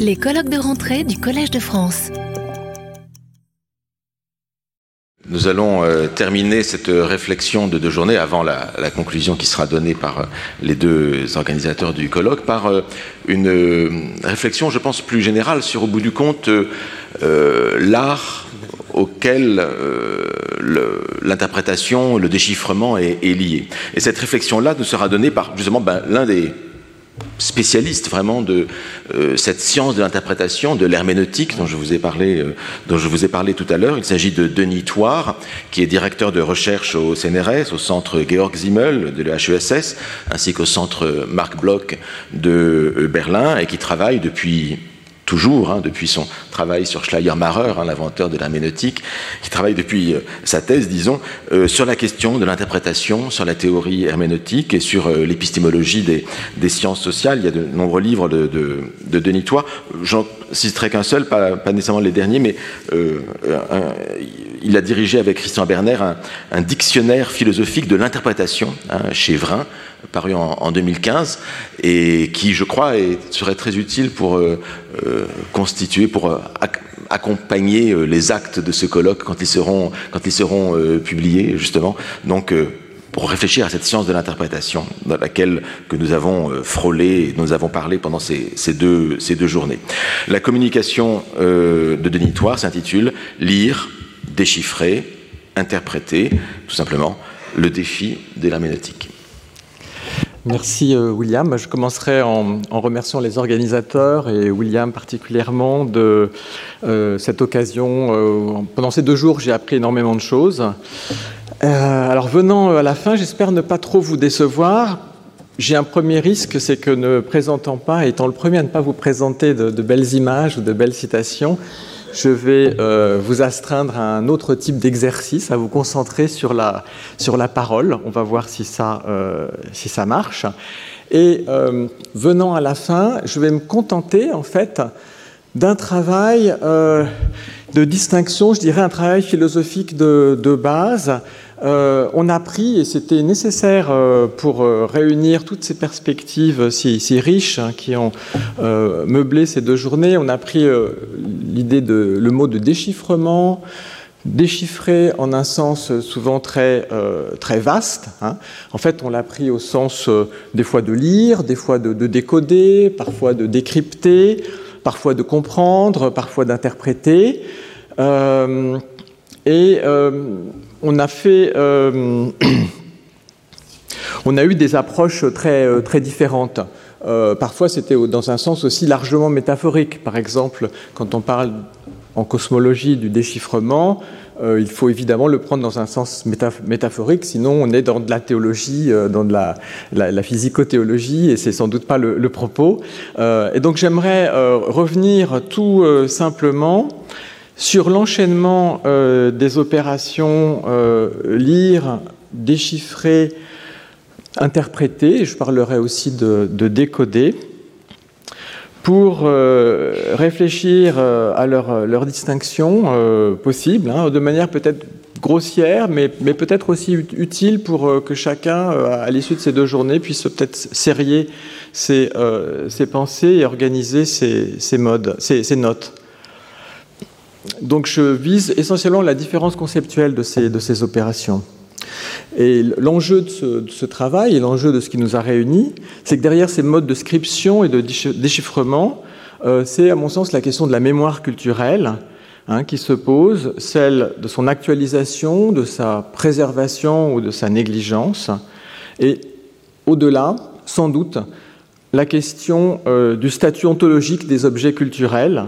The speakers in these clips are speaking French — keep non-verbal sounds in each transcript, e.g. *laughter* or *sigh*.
Les colloques de rentrée du Collège de France. Nous allons euh, terminer cette réflexion de deux journées avant la, conclusion qui sera donnée par euh, les deux organisateurs du colloque, par euh, une réflexion, je pense, plus générale sur, au bout du compte, l'art auquel l'interprétation, le déchiffrement est, lié. Et cette réflexion-là nous sera donnée par justement ben, l'un des spécialiste vraiment de euh, cette science de l'interprétation, de l'herméneutique dont je vous ai parlé, euh, dont je vous ai parlé tout à l'heure. Il s'agit de Denis Toire, qui est directeur de recherche au CNRS, au centre Georg Simmel de l'HESS, ainsi qu'au centre Marc Bloch de euh, Berlin, et qui travaille depuis toujours, hein, depuis son travail sur Schleiermacher, hein, l'inventeur de l'herméneutique, qui travaille depuis euh, sa thèse, disons, euh, sur la question de l'interprétation, sur la théorie herméneutique et sur euh, l'épistémologie des, sciences sociales. Il y a de nombreux livres de, de, de Denis Toit. J'en citerai qu'un seul, pas, nécessairement les derniers, mais il a dirigé avec Christian Berner un, dictionnaire philosophique de l'interprétation hein, chez Vrin, paru en, 2015, et qui, je crois, serait très utile pour euh, constituer, pour euh, accompagner les actes de ce colloque quand ils seront, quand ils seront publiés, justement. Donc, pour réfléchir à cette science de l'interprétation dans laquelle que nous avons frôlé et nous avons parlé pendant ces, deux, ces deux journées. La communication de Denis Toire s'intitule Lire, déchiffrer, interpréter, tout simplement, le défi de l'herméneutique. Merci euh, William. Je commencerai en, remerciant les organisateurs et William particulièrement de euh, cette occasion. Euh, pendant ces deux jours, j'ai appris énormément de choses. alors venant à la fin, j'espère ne pas trop vous décevoir. J'ai un premier risque, c'est que ne présentant pas, étant le premier à ne pas vous présenter de belles images ou de belles citations, je vais euh, vous astreindre à un autre type d'exercice, à vous concentrer sur la, sur la parole. On va voir si ça, euh, si ça marche. Et euh, venant à la fin, je vais me contenter en fait d'un travail de distinction, je dirais un travail philosophique de, de base euh, on a pris, et c'était nécessaire euh, pour euh, réunir toutes ces perspectives si, riches hein, qui ont meublé ces deux journées, on a pris l'idée de le mot de déchiffrement, déchiffrer en un sens souvent très, très vaste. Hein. En fait, on l'a pris au sens des fois de lire, des fois de, de, décoder, parfois de décrypter, parfois de comprendre, parfois d'interpréter. et on a fait. Euh, *clears throat* on a eu des approches très, euh, très différentes. Euh, parfois, c'était dans un sens aussi largement métaphorique. Par exemple, quand on parle en cosmologie du déchiffrement, il faut évidemment le prendre dans un sens métaphorique, sinon on est dans de la théologie, dans de la, physicothéologie, et c'est sans doute pas le propos. et donc j'aimerais revenir tout simplement sur l'enchaînement euh, des opérations euh, lire, déchiffrer, interpréter, je parlerai aussi de, décoder, pour euh, réfléchir à leur, distinction possible, hein, de manière peut-être grossière, mais, peut-être aussi utile pour que chacun, à l'issue de ces deux journées, puisse peut-être serrer ses, pensées et organiser ses, modes, ses notes. Donc je vise essentiellement la différence conceptuelle de ces, opérations. Et l'enjeu de, ce, travail et l'enjeu de ce qui nous a réunis, c'est que derrière ces modes de scription et de déchiffrement, euh, c'est à mon sens la question de la mémoire culturelle hein, qui se pose, celle de son actualisation, de sa préservation ou de sa négligence, et au-delà, sans doute, la question euh, du statut ontologique des objets culturels,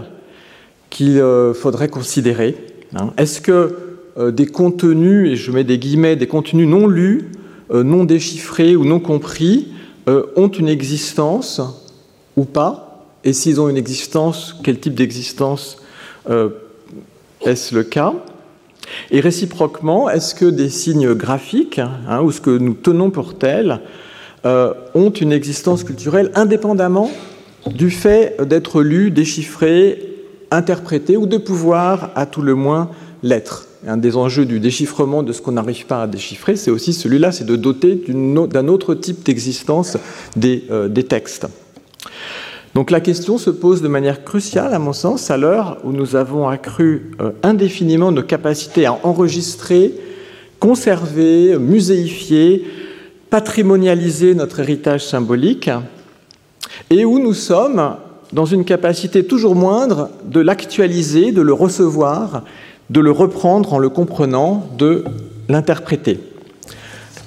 qu'il euh, faudrait considérer. Hein. Est-ce que euh, des contenus, et je mets des guillemets, des contenus non lus, euh, non déchiffrés ou non compris, ont une existence ou pas? Et s'ils ont une existence, quel type d'existence est-ce le cas? Et réciproquement, est-ce que des signes graphiques, hein, ou ce que nous tenons pour tels, ont une existence culturelle indépendamment du fait d'être lus, déchiffrés, interpréter ou de pouvoir, à tout le moins, l'être. Un des enjeux du déchiffrement de ce qu'on n'arrive pas à déchiffrer, c'est aussi celui-là, c'est de doter d'un autre type d'existence des, euh, des, textes. Donc la question se pose de manière cruciale, à mon sens, à l'heure où nous avons accru euh, indéfiniment nos capacités à enregistrer, conserver, muséifier, patrimonialiser notre héritage symbolique, et où nous sommes dans une capacité toujours moindre de l'actualiser, de le recevoir, de le reprendre en le comprenant, de l'interpréter.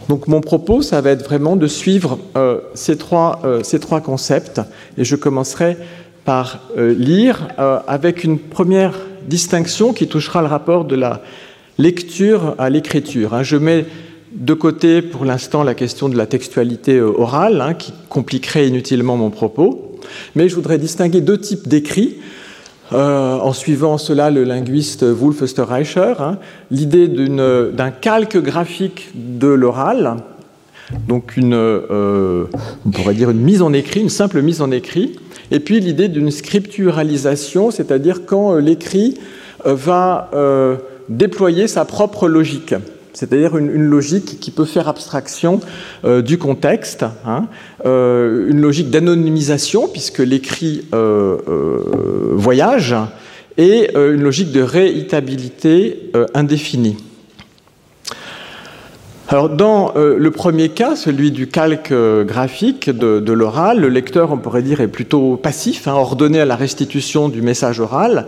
Donc mon propos, ça va être vraiment de suivre euh, ces, trois, euh, ces, trois, concepts, et je commencerai par euh, lire avec une première distinction qui touchera le rapport de la lecture à l'écriture. Hein. Je mets de côté pour l'instant la question de la textualité orale, hein, qui compliquerait inutilement mon propos, mais je voudrais distinguer deux types d'écrits. Euh, en suivant cela le linguiste Wolf Österreicher, hein, l'idée d'un calque graphique de l'oral, donc une, euh, on pourrait dire une mise en écrit, une simple mise en écrit, et puis l'idée d'une scripturalisation, c'est-à-dire quand euh, l'écrit va déployer sa propre logique c'est-à-dire une, logique qui peut faire abstraction euh, du contexte, hein, euh, une logique d'anonymisation, puisque l'écrit euh, voyage, et une logique de réitabilité indéfinie. Alors, dans le premier cas, celui du calque graphique de, l'oral, le lecteur, on pourrait dire, est plutôt passif, hein, ordonné à la restitution du message oral.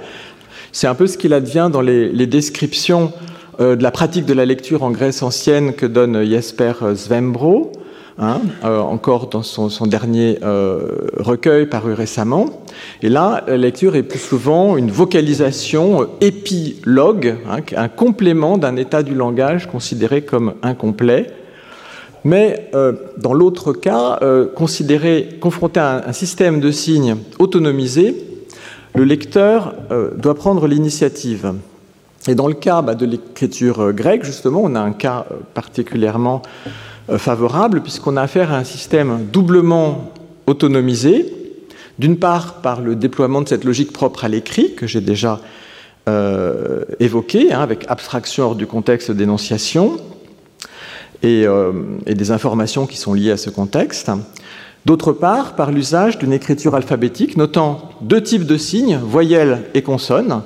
C'est un peu ce qu'il advient dans les, descriptions de la pratique de la lecture en Grèce ancienne que donne Jesper Svembro, hein, euh, encore dans son, dernier euh, recueil paru récemment. Et là, la lecture est plus souvent une vocalisation épilogue, hein, un complément d'un état du langage considéré comme incomplet. Mais dans l'autre cas, confronté à un, système de signes autonomisé, le lecteur doit prendre l'initiative. Et dans le cas bah, de l'écriture euh, grecque, justement, on a un cas euh, particulièrement euh, favorable, puisqu'on a affaire à un système doublement autonomisé, d'une part par le déploiement de cette logique propre à l'écrit, que j'ai déjà euh, évoqué, hein, avec abstraction hors du contexte d'énonciation, et des informations qui sont liées à ce contexte. D'autre part, par l'usage d'une écriture alphabétique, notant deux types de signes, voyelles et consonnes,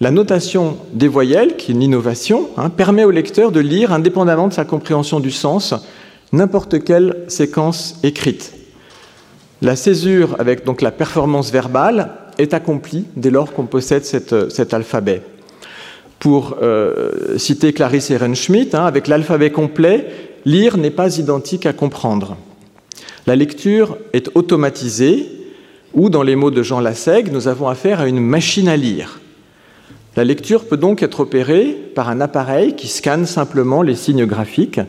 la notation des voyelles, qui est une innovation, hein, permet au lecteur de lire, indépendamment de sa compréhension du sens, n'importe quelle séquence écrite. La césure avec donc la performance verbale est accomplie dès lors qu'on possède cet alphabet. Pour euh, citer Clarisse Ehrenschmidt, hein, avec l'alphabet complet, lire n'est pas identique à comprendre. La lecture est automatisée, ou dans les mots de Jean Lassègue, nous avons affaire à une machine à lire. La lecture peut donc être opérée par un appareil qui scanne simplement les signes graphiques,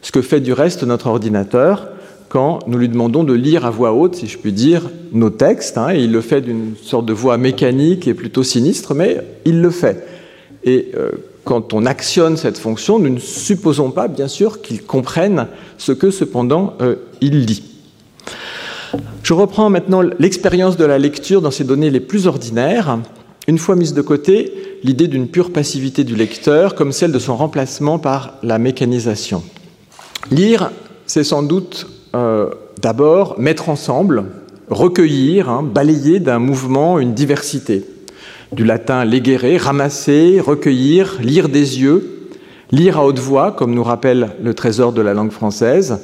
ce que fait du reste notre ordinateur quand nous lui demandons de lire à voix haute, si je puis dire, nos textes. Hein, il le fait d'une sorte de voix mécanique et plutôt sinistre, mais il le fait. Et euh, quand on actionne cette fonction, nous ne supposons pas, bien sûr, qu'il comprenne ce que cependant euh, il lit. Je reprends maintenant l'expérience de la lecture dans ces données les plus ordinaires une fois mise de côté l'idée d'une pure passivité du lecteur comme celle de son remplacement par la mécanisation. Lire, c'est sans doute euh, d'abord mettre ensemble, recueillir, hein, balayer d'un mouvement une diversité. Du latin legere, ramasser, recueillir, lire des yeux, lire à haute voix, comme nous rappelle le trésor de la langue française,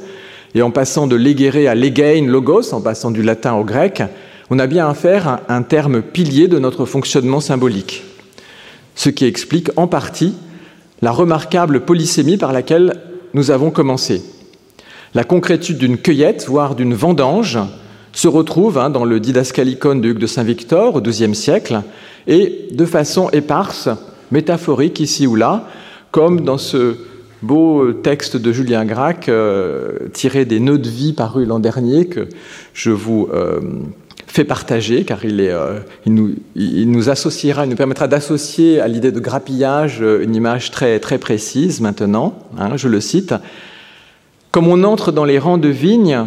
et en passant de legere à legein, logos, en passant du latin au grec, on a bien affaire à un terme pilier de notre fonctionnement symbolique, ce qui explique en partie la remarquable polysémie par laquelle nous avons commencé. La concrétude d'une cueillette, voire d'une vendange, se retrouve hein, dans le didascalicon de Hugues de Saint-Victor au XIIe siècle, et de façon éparse, métaphorique ici ou là, comme dans ce beau texte de Julien Gracq euh, tiré des Nœuds de vie parus l'an dernier que je vous euh, fait partager, car il, est, euh, il, nous, il, nous, associera, il nous permettra d'associer à l'idée de grappillage euh, une image très, très précise maintenant. Hein, je le cite. Comme on entre dans les rangs de vignes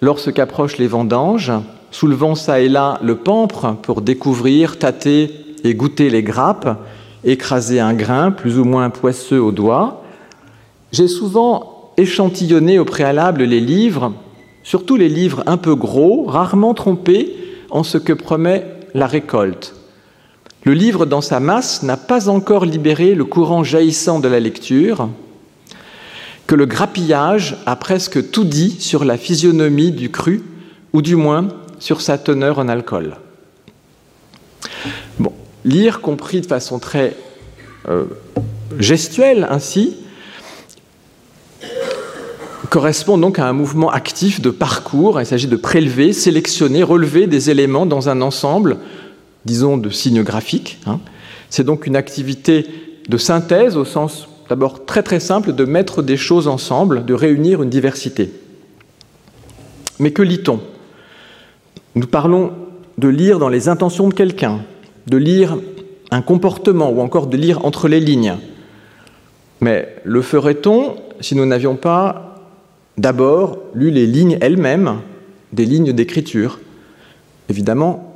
lorsqu'approchent les vendanges, soulevant ça et là le pampre pour découvrir, tâter et goûter les grappes, écraser un grain plus ou moins poisseux au doigt, j'ai souvent échantillonné au préalable les livres, surtout les livres un peu gros, rarement trompés, en ce que promet la récolte. Le livre dans sa masse n'a pas encore libéré le courant jaillissant de la lecture, que le grappillage a presque tout dit sur la physionomie du cru, ou du moins sur sa teneur en alcool. Bon, lire compris de façon très euh, gestuelle ainsi, correspond donc à un mouvement actif de parcours. Il s'agit de prélever, sélectionner, relever des éléments dans un ensemble, disons, de signes graphiques. Hein. C'est donc une activité de synthèse au sens d'abord très très simple de mettre des choses ensemble, de réunir une diversité. Mais que lit-on? Nous parlons de lire dans les intentions de quelqu'un, de lire un comportement ou encore de lire entre les lignes. Mais le ferait-on si nous n'avions pas d'abord lu les lignes elles-mêmes des lignes d'écriture Évidemment,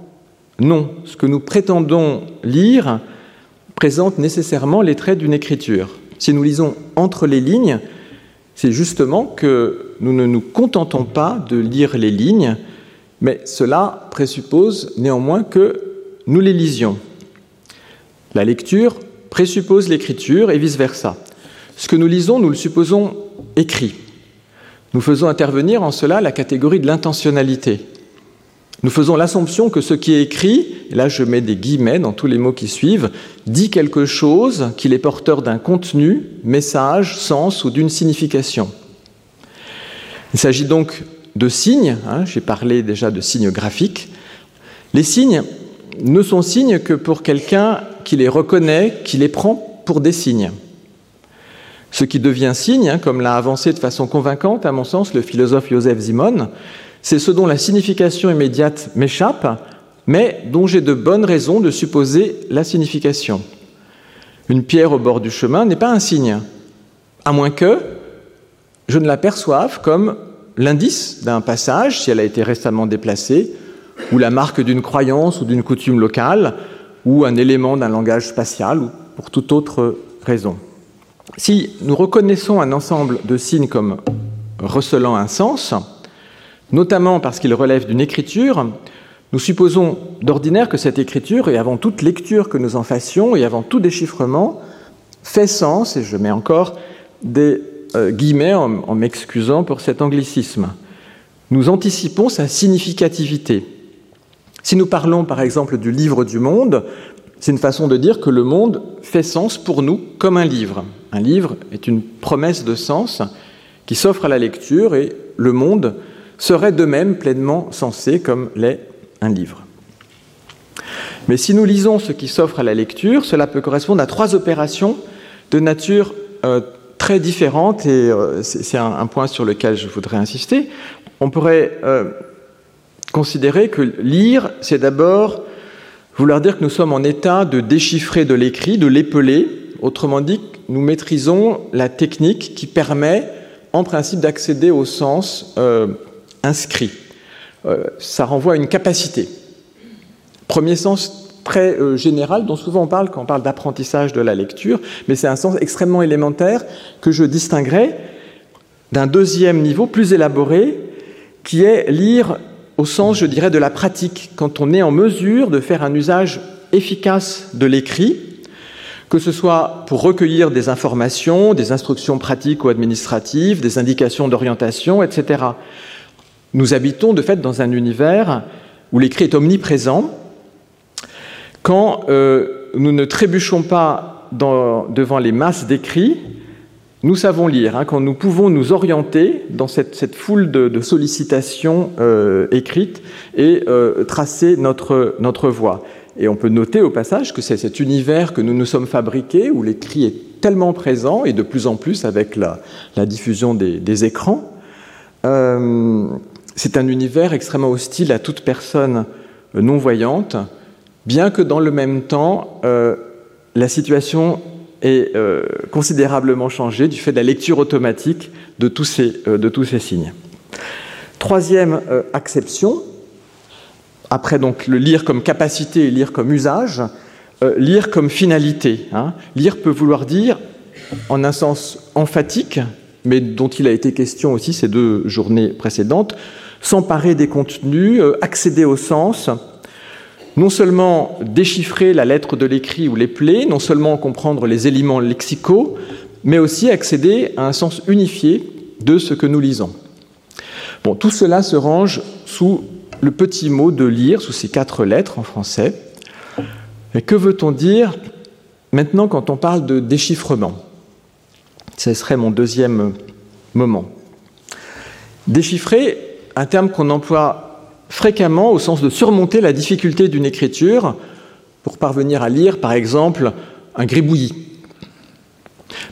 non. Ce que nous prétendons lire présente nécessairement les traits d'une écriture. Si nous lisons entre les lignes, c'est justement que nous ne nous contentons pas de lire les lignes, mais cela présuppose néanmoins que nous les lisions. La lecture présuppose l'écriture et vice-versa. Ce que nous lisons, nous le supposons écrit. Nous faisons intervenir en cela la catégorie de l'intentionnalité. Nous faisons l'assumption que ce qui est écrit, et là je mets des guillemets dans tous les mots qui suivent, dit quelque chose, qu'il est porteur d'un contenu, message, sens ou d'une signification. Il s'agit donc de signes, hein, j'ai parlé déjà de signes graphiques. Les signes ne sont signes que pour quelqu'un qui les reconnaît, qui les prend pour des signes. Ce qui devient signe, hein, comme l'a avancé de façon convaincante, à mon sens, le philosophe Joseph Zimon, c'est ce dont la signification immédiate m'échappe, mais dont j'ai de bonnes raisons de supposer la signification. Une pierre au bord du chemin n'est pas un signe, à moins que je ne l'aperçoive comme l'indice d'un passage, si elle a été récemment déplacée, ou la marque d'une croyance ou d'une coutume locale, ou un élément d'un langage spatial, ou pour toute autre raison. Si nous reconnaissons un ensemble de signes comme recelant un sens, notamment parce qu'ils relèvent d'une écriture, nous supposons d'ordinaire que cette écriture, et avant toute lecture que nous en fassions, et avant tout déchiffrement, fait sens, et je mets encore des euh, guillemets en m'excusant pour cet anglicisme. Nous anticipons sa significativité. Si nous parlons par exemple du livre du monde, c'est une façon de dire que le monde fait sens pour nous comme un livre. Un livre est une promesse de sens qui s'offre à la lecture et le monde serait de même pleinement sensé comme l'est un livre. Mais si nous lisons ce qui s'offre à la lecture, cela peut correspondre à trois opérations de nature euh, très différentes et euh, c'est un, point sur lequel je voudrais insister. On pourrait euh, considérer que lire, c'est d'abord vouloir dire que nous sommes en état de déchiffrer de l'écrit, de l'épeler. Autrement dit, nous maîtrisons la technique qui permet, en principe, d'accéder au sens euh, inscrit. Euh, ça renvoie à une capacité. Premier sens très euh, général dont souvent on parle quand on parle d'apprentissage de la lecture, mais c'est un sens extrêmement élémentaire que je distinguerai d'un deuxième niveau plus élaboré qui est lire au sens, je dirais, de la pratique, quand on est en mesure de faire un usage efficace de l'écrit, que ce soit pour recueillir des informations, des instructions pratiques ou administratives, des indications d'orientation, etc. Nous habitons de fait dans un univers où l'écrit est omniprésent. Quand euh, nous ne trébuchons pas devant les masses d'écrits, nous savons lire, hein, quand nous pouvons nous orienter dans cette, foule de, sollicitations euh, écrites et euh, tracer notre, notre voie. Et on peut noter au passage que c'est cet univers que nous nous sommes fabriqués, où l'écrit est tellement présent, et de plus en plus avec la, diffusion des, écrans. Euh, c'est un univers extrêmement hostile à toute personne non-voyante, bien que dans le même temps, la situation est euh, considérablement changé du fait de la lecture automatique de tous ces, euh, de tous ces signes. Troisième euh, acception, après donc le lire comme capacité et lire comme usage, lire comme finalité. Hein. Lire peut vouloir dire, en un sens emphatique, mais dont il a été question aussi ces deux journées précédentes, s'emparer des contenus, euh, accéder au sens, non seulement déchiffrer la lettre de l'écrit ou les plaies, non seulement comprendre les éléments lexicaux, mais aussi accéder à un sens unifié de ce que nous lisons. Bon, tout cela se range sous le petit mot de lire, sous ces quatre lettres en français. Mais que veut-on dire maintenant quand on parle de déchiffrement? Ce serait mon deuxième moment. Déchiffrer, un terme qu'on emploie fréquemment au sens de surmonter la difficulté d'une écriture pour parvenir à lire, par exemple, un gribouillis.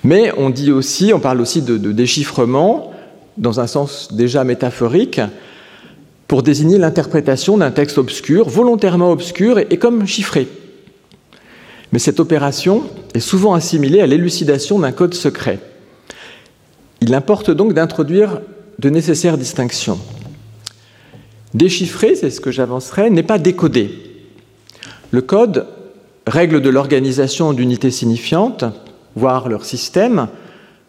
Mais on dit aussi, on parle aussi de déchiffrement dans un sens déjà métaphorique pour désigner l'interprétation d'un texte obscur, volontairement obscur et, comme chiffré. Mais cette opération est souvent assimilée à l'élucidation d'un code secret. Il importe donc d'introduire de nécessaires distinctions. Déchiffrer, c'est ce que j'avancerai, n'est pas décoder. Le code, règle de l'organisation d'unités signifiantes, voire leur système,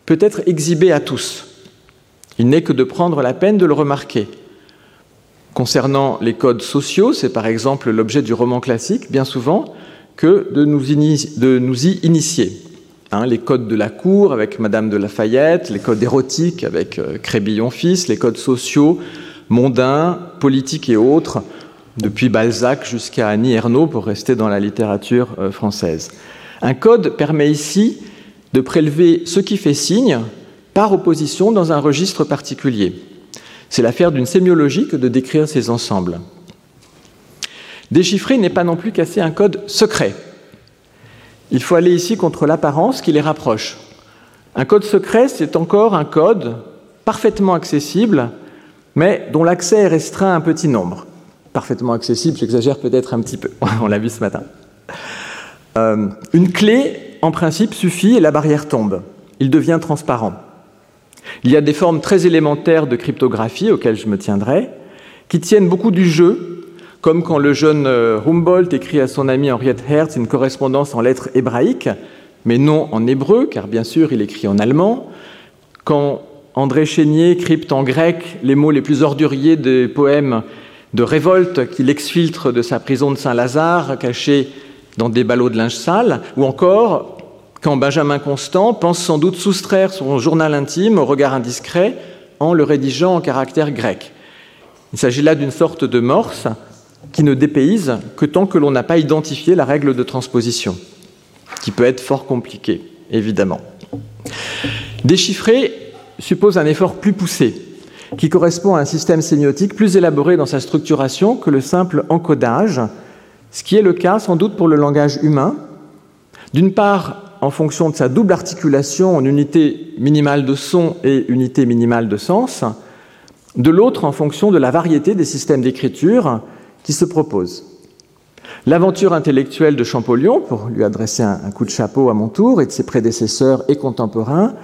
peut être exhibé à tous. Il n'est que de prendre la peine de le remarquer. Concernant les codes sociaux, c'est par exemple l'objet du roman classique, bien souvent, que de nous, y initier. Hein, les codes de la cour avec Madame de Lafayette, les codes érotiques avec euh, Crébillon-Fils, les codes sociaux, mondains, politiques et autres, depuis Balzac jusqu'à Annie Ernaux pour rester dans la littérature euh, française. Un code permet ici de prélever ce qui fait signe par opposition dans un registre particulier. C'est l'affaire d'une sémiologie que de décrire ces ensembles. Déchiffrer n'est pas non plus casser un code secret. Il faut aller ici contre l'apparence qui les rapproche. Un code secret, c'est encore un code parfaitement accessible, mais dont l'accès est restreint à un petit nombre. Parfaitement accessible, j'exagère peut-être un petit peu, *laughs* on l'a vu ce matin. Euh, une clé, en principe, suffit et la barrière tombe. Il devient transparent. Il y a des formes très élémentaires de cryptographie auxquelles je me tiendrai, qui tiennent beaucoup du jeu comme quand le jeune euh, Humboldt écrit à son ami Henriette Hertz une correspondance en lettres hébraïques, mais non en hébreu, car bien sûr il écrit en allemand, quand André Chénier crypte en grec les mots les plus orduriers des poèmes de révolte qu'il exfiltre de sa prison de Saint-Lazare, cachés dans des ballots de linge sale, ou encore quand Benjamin Constant pense sans doute soustraire son journal intime au regard indiscret en le rédigeant en caractère grec. Il s'agit là d'une sorte de morse qui ne dépayse que tant que l'on n'a pas identifié la règle de transposition, qui peut être fort compliquée, évidemment. Déchiffrer suppose un effort plus poussé, qui correspond à un système sémiotique plus élaboré dans sa structuration que le simple encodage, ce qui est le cas sans doute pour le langage humain, d'une part en fonction de sa double articulation en unité minimale de son et unité minimale de sens, de l'autre en fonction de la variété des systèmes d'écriture, qui se propose. L'aventure intellectuelle de Champollion, pour lui adresser un, coup de chapeau à mon tour, et de ses prédécesseurs et contemporains,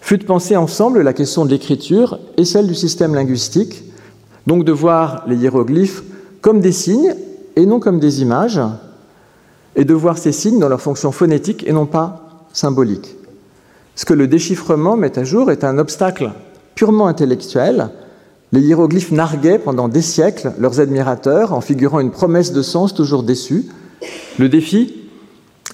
fut de penser ensemble la question de l'écriture et celle du système linguistique, donc de voir les hiéroglyphes comme des signes et non comme des images, et de voir ces signes dans leur fonction phonétique et non pas symbolique. Ce que le déchiffrement met à jour est un obstacle purement intellectuel les hiéroglyphes narguaient pendant des siècles leurs admirateurs en figurant une promesse de sens toujours déçue. Le défi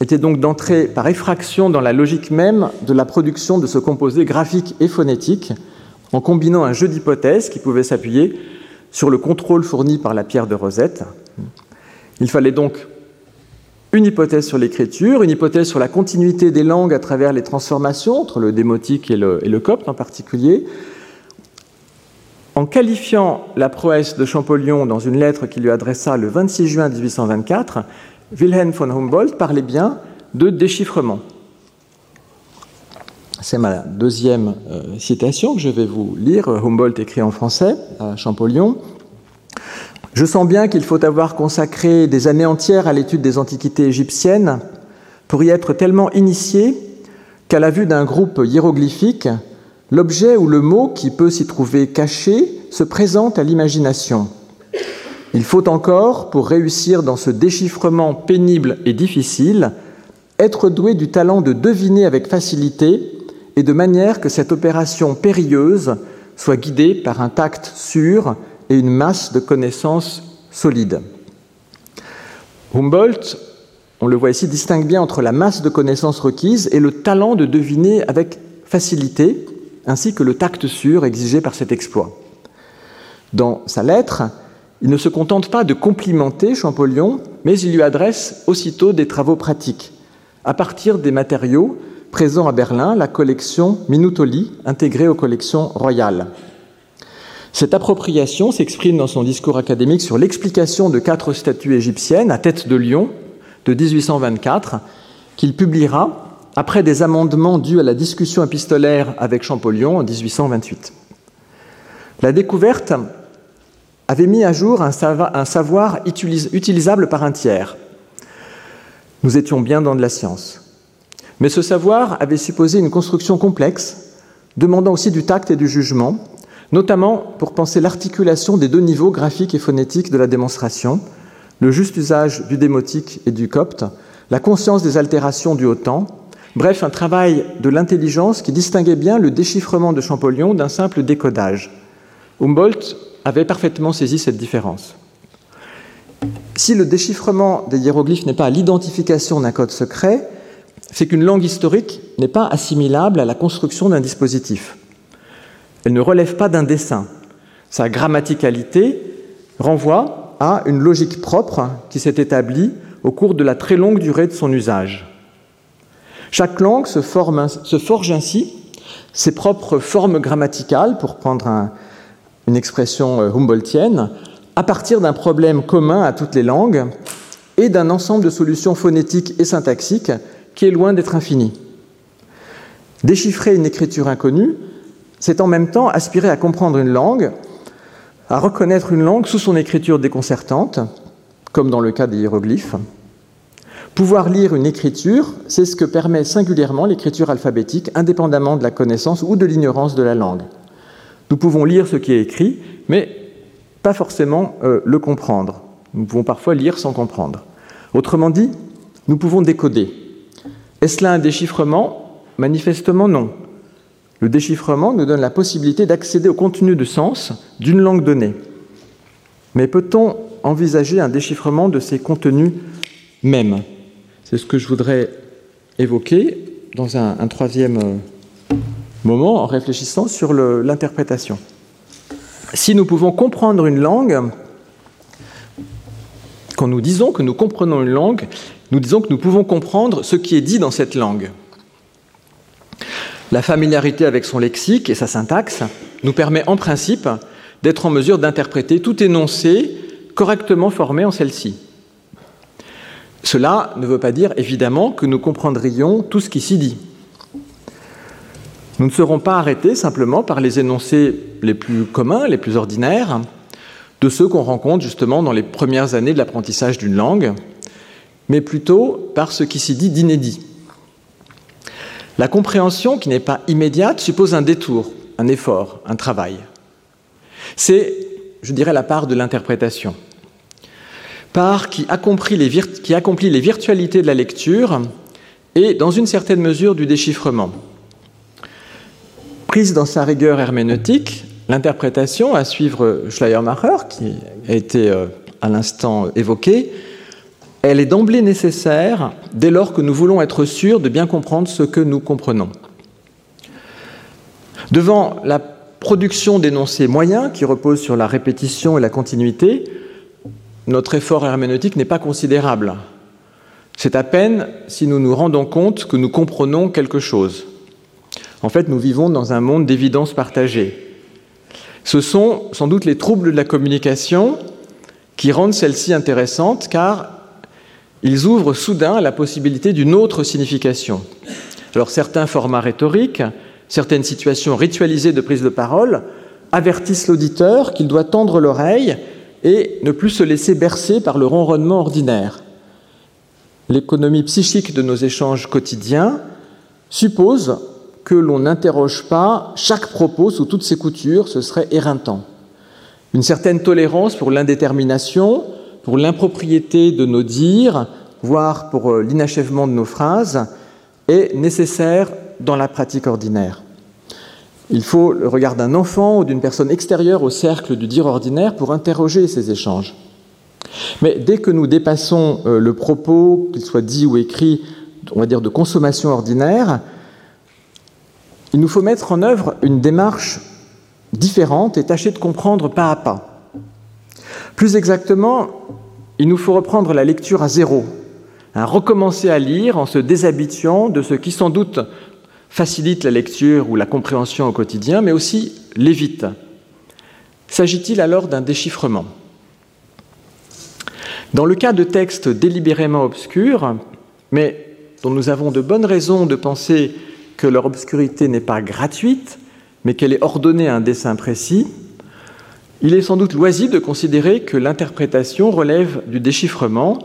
était donc d'entrer par effraction dans la logique même de la production de ce composé graphique et phonétique en combinant un jeu d'hypothèses qui pouvait s'appuyer sur le contrôle fourni par la pierre de Rosette. Il fallait donc une hypothèse sur l'écriture, une hypothèse sur la continuité des langues à travers les transformations entre le démotique et le, copte en particulier, en qualifiant la prouesse de Champollion dans une lettre qu'il lui adressa le 26 juin 1824, Wilhelm von Humboldt parlait bien de déchiffrement. C'est ma deuxième euh, citation que je vais vous lire. Humboldt écrit en français à Champollion. Je sens bien qu'il faut avoir consacré des années entières à l'étude des antiquités égyptiennes pour y être tellement initié qu'à la vue d'un groupe hiéroglyphique, l'objet ou le mot qui peut s'y trouver caché se présente à l'imagination. Il faut encore, pour réussir dans ce déchiffrement pénible et difficile, être doué du talent de deviner avec facilité et de manière que cette opération périlleuse soit guidée par un tact sûr et une masse de connaissances solides. Humboldt, on le voit ici, distingue bien entre la masse de connaissances requises et le talent de deviner avec facilité, ainsi que le tact sûr exigé par cet exploit. Dans sa lettre, il ne se contente pas de complimenter Champollion, mais il lui adresse aussitôt des travaux pratiques, à partir des matériaux présents à Berlin, la collection Minutoli, intégrée aux collections royales. Cette appropriation s'exprime dans son discours académique sur l'explication de quatre statues égyptiennes à tête de lion de 1824, qu'il publiera après des amendements dus à la discussion épistolaire avec Champollion en 1828. La découverte avait mis à jour un savoir utilisable par un tiers. Nous étions bien dans de la science. Mais ce savoir avait supposé une construction complexe, demandant aussi du tact et du jugement, notamment pour penser l'articulation des deux niveaux graphiques et phonétiques de la démonstration, le juste usage du démotique et du copte, la conscience des altérations du haut temps, bref, un travail de l'intelligence qui distinguait bien le déchiffrement de Champollion d'un simple décodage. Humboldt avait parfaitement saisi cette différence. Si le déchiffrement des hiéroglyphes n'est pas l'identification d'un code secret, c'est qu'une langue historique n'est pas assimilable à la construction d'un dispositif. Elle ne relève pas d'un dessin. Sa grammaticalité renvoie à une logique propre qui s'est établie au cours de la très longue durée de son usage. Chaque langue se, forge ainsi ses propres formes grammaticales, pour prendre une expression euh, humboldtienne, à partir d'un problème commun à toutes les langues et d'un ensemble de solutions phonétiques et syntaxiques qui est loin d'être infini. Déchiffrer une écriture inconnue, c'est en même temps aspirer à comprendre une langue, à reconnaître une langue sous son écriture déconcertante, comme dans le cas des hiéroglyphes. Pouvoir lire une écriture, c'est ce que permet singulièrement l'écriture alphabétique, indépendamment de la connaissance ou de l'ignorance de la langue. Nous pouvons lire ce qui est écrit, mais pas forcément euh, le comprendre. Nous pouvons parfois lire sans comprendre. Autrement dit, nous pouvons décoder. Est-ce là un déchiffrement? Manifestement non. Le déchiffrement nous donne la possibilité d'accéder au contenu de sens d'une langue donnée. Mais peut-on envisager un déchiffrement de ces contenus mêmes? C'est ce que je voudrais évoquer dans un, troisième euh, moment en réfléchissant sur l'interprétation. Si nous pouvons comprendre une langue, quand nous disons que nous comprenons une langue, nous disons que nous pouvons comprendre ce qui est dit dans cette langue. La familiarité avec son lexique et sa syntaxe nous permet en principe d'être en mesure d'interpréter tout énoncé correctement formé en celle-ci. Cela ne veut pas dire évidemment que nous comprendrions tout ce qui s'y dit. Nous ne serons pas arrêtés simplement par les énoncés les plus communs, les plus ordinaires, de ceux qu'on rencontre justement dans les premières années de l'apprentissage d'une langue, mais plutôt par ce qui s'y dit d'inédit. La compréhension, qui n'est pas immédiate, suppose un détour, un effort, un travail. C'est, je dirais, la part de l'interprétation. Part qui accomplit, les virtualités de la lecture et, dans une certaine mesure, du déchiffrement. Prise dans sa rigueur herméneutique, l'interprétation, à suivre Schleiermacher, qui a été euh, à l'instant évoqué, elle est d'emblée nécessaire dès lors que nous voulons être sûrs de bien comprendre ce que nous comprenons. Devant la production d'énoncés moyens qui reposent sur la répétition et la continuité, notre effort herméneutique n'est pas considérable. C'est à peine si nous nous rendons compte que nous comprenons quelque chose. En fait, nous vivons dans un monde d'évidence partagée. Ce sont sans doute les troubles de la communication qui rendent celle-ci intéressante, car ils ouvrent soudain la possibilité d'une autre signification. Alors certains formats rhétoriques, certaines situations ritualisées de prise de parole avertissent l'auditeur qu'il doit tendre l'oreille et ne plus se laisser bercer par le ronronnement ordinaire. L'économie psychique de nos échanges quotidiens suppose que l'on n'interroge pas chaque propos sous toutes ses coutures, ce serait éreintant. Une certaine tolérance pour l'indétermination, pour l'impropriété de nos dires, voire pour euh, l'inachèvement de nos phrases, est nécessaire dans la pratique ordinaire. Il faut le regard d'un enfant ou d'une personne extérieure au cercle du dire ordinaire pour interroger ces échanges. Mais dès que nous dépassons euh, le propos, qu'il soit dit ou écrit, on va dire de consommation ordinaire, il nous faut mettre en œuvre une démarche différente et tâcher de comprendre pas à pas. Plus exactement, il nous faut reprendre la lecture à zéro, hein, recommencer à lire en se déshabituant de ce qui sans doute facilite la lecture ou la compréhension au quotidien, mais aussi l'évite. S'agit-il alors d'un déchiffrement? Dans le cas de textes délibérément obscurs, mais dont nous avons de bonnes raisons de penser que leur obscurité n'est pas gratuite, mais qu'elle est ordonnée à un dessin précis, il est sans doute loisible de considérer que l'interprétation relève du déchiffrement,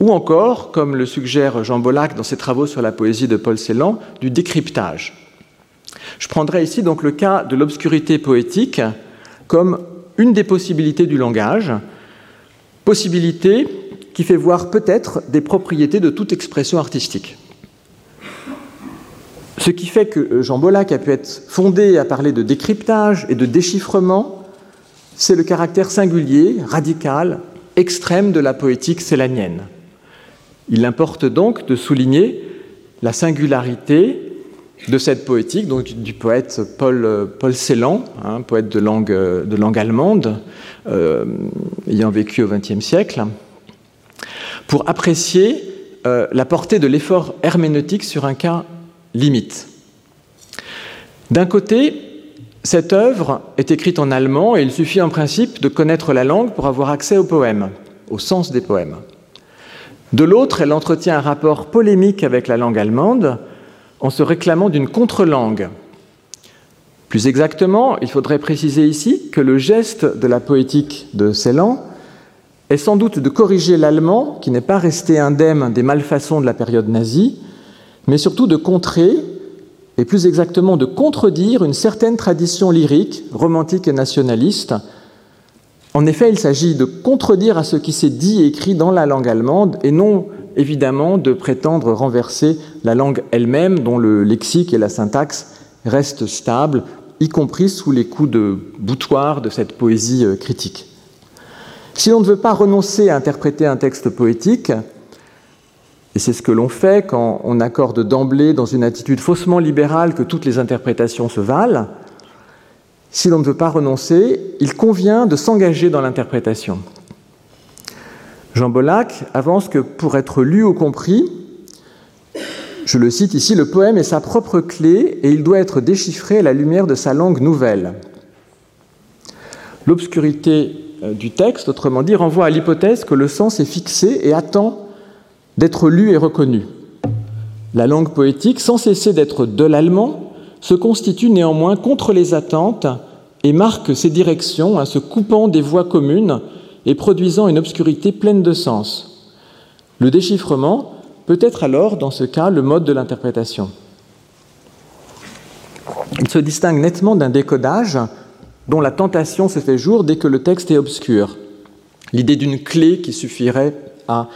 ou encore, comme le suggère Jean Bollac dans ses travaux sur la poésie de Paul Celan, du décryptage. Je prendrai ici donc le cas de l'obscurité poétique comme une des possibilités du langage, possibilité qui fait voir peut-être des propriétés de toute expression artistique. Ce qui fait que Jean Bollac a pu être fondé à parler de décryptage et de déchiffrement, c'est le caractère singulier, radical, extrême de la poétique célanienne. Il importe donc de souligner la singularité de cette poétique, donc du poète Paul, Paul Celan, hein, poète de langue, de langue allemande, euh, ayant vécu au XXe siècle, pour apprécier euh, la portée de l'effort herméneutique sur un cas limite. D'un côté, cette œuvre est écrite en allemand et il suffit en principe de connaître la langue pour avoir accès au poème, au sens des poèmes. De l'autre, elle entretient un rapport polémique avec la langue allemande en se réclamant d'une contre-langue. Plus exactement, il faudrait préciser ici que le geste de la poétique de Celan est sans doute de corriger l'allemand, qui n'est pas resté indemne des malfaçons de la période nazie, mais surtout de contrer, et plus exactement de contredire une certaine tradition lyrique, romantique et nationaliste. En effet, il s'agit de contredire à ce qui s'est dit et écrit dans la langue allemande, et non évidemment de prétendre renverser la langue elle-même, dont le lexique et la syntaxe restent stables, y compris sous les coups de boutoir de cette poésie euh, critique. Si l'on ne veut pas renoncer à interpréter un texte poétique, et c'est ce que l'on fait quand on accorde d'emblée, dans une attitude faussement libérale, que toutes les interprétations se valent. Si l'on ne veut pas renoncer, il convient de s'engager dans l'interprétation. Jean Bollac avance que pour être lu ou compris, je le cite ici, le poème est sa propre clé et il doit être déchiffré à la lumière de sa langue nouvelle. L'obscurité euh, du texte, autrement dit, renvoie à l'hypothèse que le sens est fixé et attend d'être lu et reconnu. La langue poétique, sans cesser d'être de l'allemand, se constitue néanmoins contre les attentes et marque ses directions en se coupant des voies communes et produisant une obscurité pleine de sens. Le déchiffrement peut être alors, dans ce cas, le mode de l'interprétation. Il se distingue nettement d'un décodage dont la tentation se fait jour dès que le texte est obscur. L'idée d'une clé qui suffirait à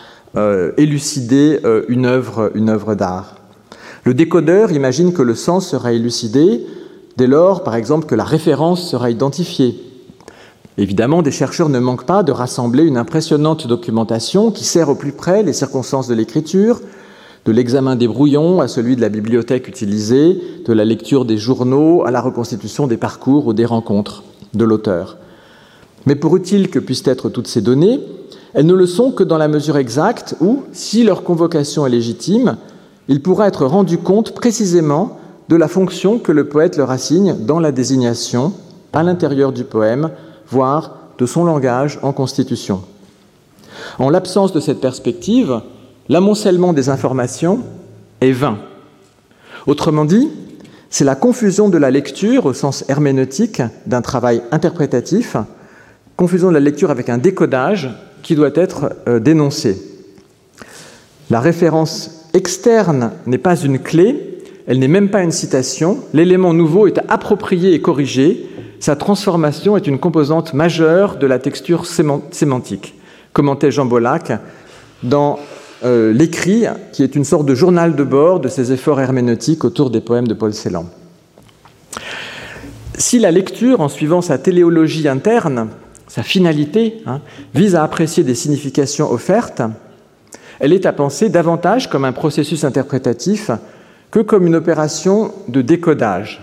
élucider euh, une œuvre, une œuvre d'art. Le décodeur imagine que le sens sera élucidé dès lors, par exemple, que la référence sera identifiée. Évidemment, des chercheurs ne manquent pas de rassembler une impressionnante documentation qui sert au plus près les circonstances de l'écriture, de l'examen des brouillons à celui de la bibliothèque utilisée, de la lecture des journaux à la reconstitution des parcours ou des rencontres de l'auteur. Mais pour utile que puissent être toutes ces données, elles ne le sont que dans la mesure exacte où, si leur convocation est légitime, il pourra être rendu compte précisément de la fonction que le poète leur assigne dans la désignation, à l'intérieur du poème, voire de son langage en constitution. En l'absence de cette perspective, l'amoncellement des informations est vain. Autrement dit, c'est la confusion de la lecture au sens herméneutique d'un travail interprétatif, confusion de la lecture avec un décodage qui doit être euh, dénoncé. La référence externe n'est pas une clé, elle n'est même pas une citation, l'élément nouveau est approprié et corrigé, sa transformation est une composante majeure de la texture sémantique, commentait Jean Bollac dans euh, l'écrit, qui est une sorte de journal de bord de ses efforts herméneutiques autour des poèmes de Paul Celan. Si la lecture, en suivant sa téléologie interne, sa finalité, hein, vise à apprécier des significations offertes, elle est à penser davantage comme un processus interprétatif que comme une opération de décodage.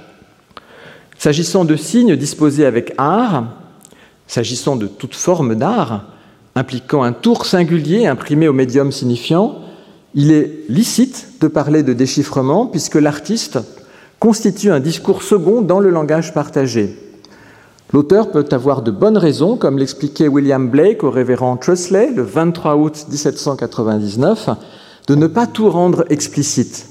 S'agissant de signes disposés avec art, s'agissant de toute forme d'art, impliquant un tour singulier imprimé au médium signifiant, il est licite de parler de déchiffrement puisque l'artiste constitue un discours second dans le langage partagé. L'auteur peut avoir de bonnes raisons, comme l'expliquait William Blake au révérend Trusley le 23 août 1799, de ne pas tout rendre explicite.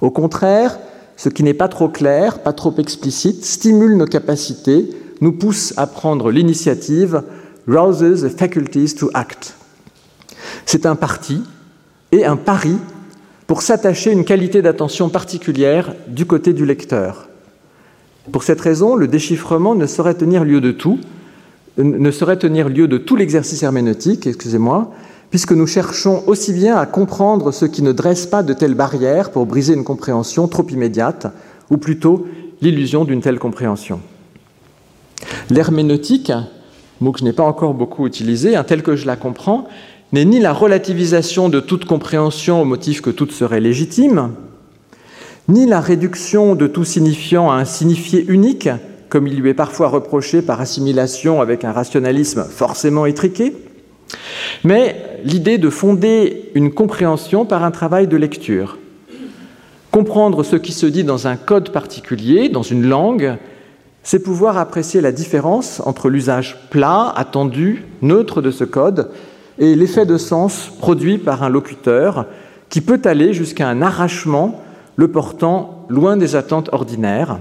Au contraire, ce qui n'est pas trop clair, pas trop explicite, stimule nos capacités, nous pousse à prendre l'initiative, rouses the faculties to act. C'est un parti et un pari pour s'attacher une qualité d'attention particulière du côté du lecteur. Pour cette raison, le déchiffrement ne saurait tenir lieu de tout, ne saurait tenir lieu de tout l'exercice herméneutique, excusez-moi, puisque nous cherchons aussi bien à comprendre ce qui ne dresse pas de telles barrières pour briser une compréhension trop immédiate, ou plutôt l'illusion d'une telle compréhension. L'herméneutique, mot que je n'ai pas encore beaucoup utilisé, tel que je la comprends, n'est ni la relativisation de toute compréhension au motif que toute serait légitime, ni la réduction de tout signifiant à un signifié unique, comme il lui est parfois reproché par assimilation avec un rationalisme forcément étriqué, mais l'idée de fonder une compréhension par un travail de lecture. Comprendre ce qui se dit dans un code particulier, dans une langue, c'est pouvoir apprécier la différence entre l'usage plat, attendu, neutre de ce code et l'effet de sens produit par un locuteur qui peut aller jusqu'à un arrachement le portant loin des attentes ordinaires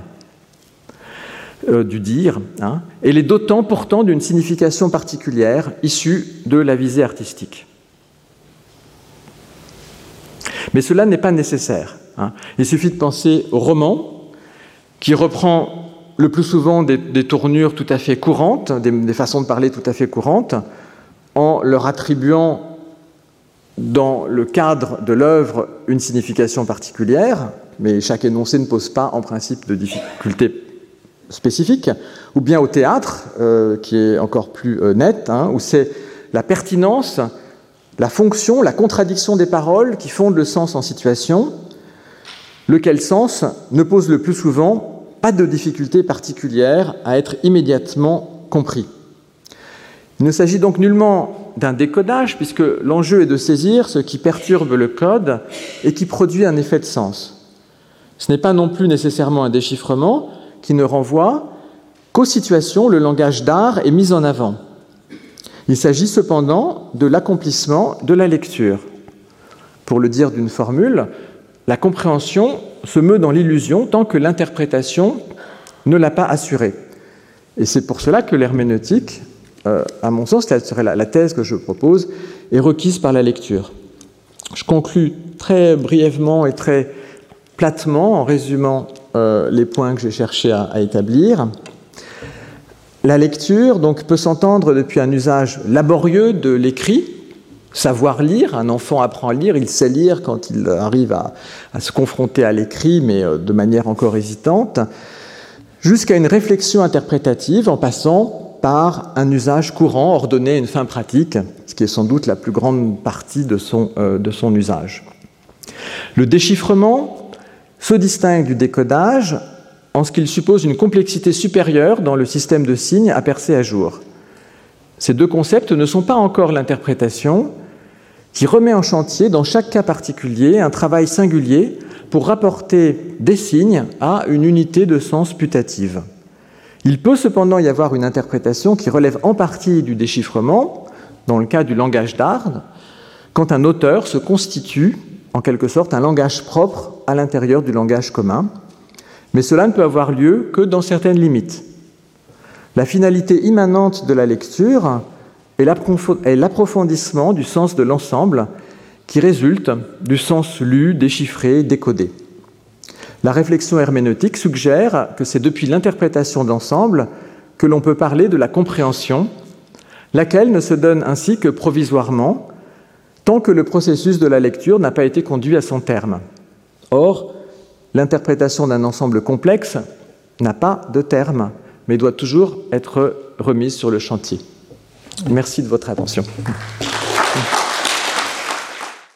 euh, du dire, hein, et les dotant pourtant d'une signification particulière issue de la visée artistique. Mais cela n'est pas nécessaire. Hein. Il suffit de penser au roman, qui reprend le plus souvent des, tournures tout à fait courantes, des, façons de parler tout à fait courantes, en leur attribuant dans le cadre de l'œuvre une signification particulière, mais chaque énoncé ne pose pas en principe de difficulté spécifique, ou bien au théâtre, euh, qui est encore plus euh, net, hein, où c'est la pertinence, la fonction, la contradiction des paroles qui fondent le sens en situation, lequel sens ne pose le plus souvent pas de difficulté particulière à être immédiatement compris. Il ne s'agit donc nullement d'un décodage, puisque l'enjeu est de saisir ce qui perturbe le code et qui produit un effet de sens. Ce n'est pas non plus nécessairement un déchiffrement qui ne renvoie qu'aux situations le langage d'art est mis en avant. Il s'agit cependant de l'accomplissement de la lecture. Pour le dire d'une formule, la compréhension se meut dans l'illusion tant que l'interprétation ne l'a pas assurée. Et c'est pour cela que l'herméneutique, euh, à mon sens, serait la, thèse que je propose, est requise par la lecture. Je conclus très brièvement et très platement en résumant euh, les points que j'ai cherché à, à, établir. La lecture donc, peut s'entendre depuis un usage laborieux de l'écrit, savoir lire. Un enfant apprend à lire, il sait lire quand il arrive à, se confronter à l'écrit, mais euh, de manière encore hésitante, jusqu'à une réflexion interprétative en passant par un usage courant ordonné à une fin pratique, ce qui est sans doute la plus grande partie de son, euh, de son usage. Le déchiffrement se distingue du décodage en ce qu'il suppose une complexité supérieure dans le système de signes à percer à jour. Ces deux concepts ne sont pas encore l'interprétation, qui remet en chantier, dans chaque cas particulier, un travail singulier pour rapporter des signes à une unité de sens putative. Il peut cependant y avoir une interprétation qui relève en partie du déchiffrement, dans le cas du langage d'art, quand un auteur se constitue en quelque sorte un langage propre à l'intérieur du langage commun, mais cela ne peut avoir lieu que dans certaines limites. La finalité immanente de la lecture et l'approfondissement du sens de l'ensemble qui résulte du sens lu, déchiffré, décodé. La réflexion herméneutique suggère que c'est depuis l'interprétation de l'ensemble que l'on peut parler de la compréhension, laquelle ne se donne ainsi que provisoirement, tant que le processus de la lecture n'a pas été conduit à son terme. Or, l'interprétation d'un ensemble complexe n'a pas de terme, mais doit toujours être remise sur le chantier. Merci de votre attention.